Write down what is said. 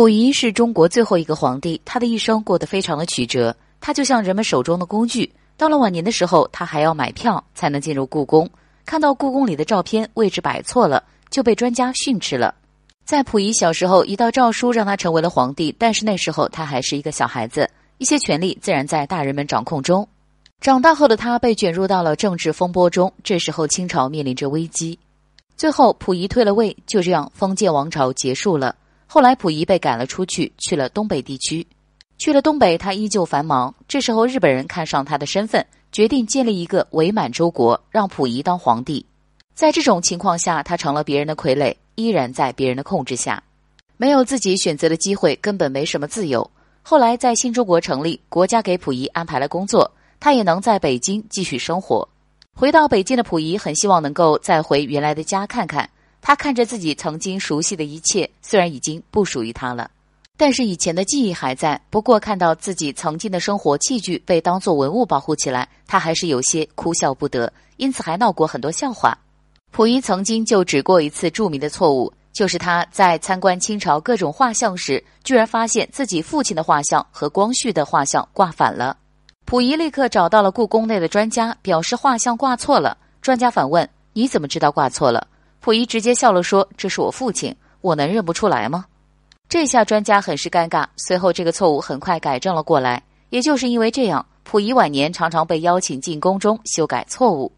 溥仪是中国最后一个皇帝，他的一生过得非常的曲折。他就像人们手中的工具，到了晚年的时候，他还要买票才能进入故宫。看到故宫里的照片位置摆错了，就被专家训斥了。在溥仪小时候，一道诏书让他成为了皇帝，但是那时候他还是一个小孩子，一些权力自然在大人们掌控中。长大后的他被卷入到了政治风波中，这时候清朝面临着危机，最后溥仪退了位，就这样封建王朝结束了。后来，溥仪被赶了出去，去了东北地区。去了东北，他依旧繁忙。这时候，日本人看上他的身份，决定建立一个伪满洲国，让溥仪当皇帝。在这种情况下，他成了别人的傀儡，依然在别人的控制下，没有自己选择的机会，根本没什么自由。后来，在新中国成立，国家给溥仪安排了工作，他也能在北京继续生活。回到北京的溥仪，很希望能够再回原来的家看看。他看着自己曾经熟悉的一切，虽然已经不属于他了，但是以前的记忆还在。不过看到自己曾经的生活器具被当作文物保护起来，他还是有些哭笑不得，因此还闹过很多笑话。溥仪曾经就指过一次著名的错误，就是他在参观清朝各种画像时，居然发现自己父亲的画像和光绪的画像挂反了。溥仪立刻找到了故宫内的专家，表示画像挂错了。专家反问：“你怎么知道挂错了？”溥仪直接笑了，说：“这是我父亲，我能认不出来吗？”这下专家很是尴尬。随后，这个错误很快改正了过来。也就是因为这样，溥仪晚年常常被邀请进宫中修改错误。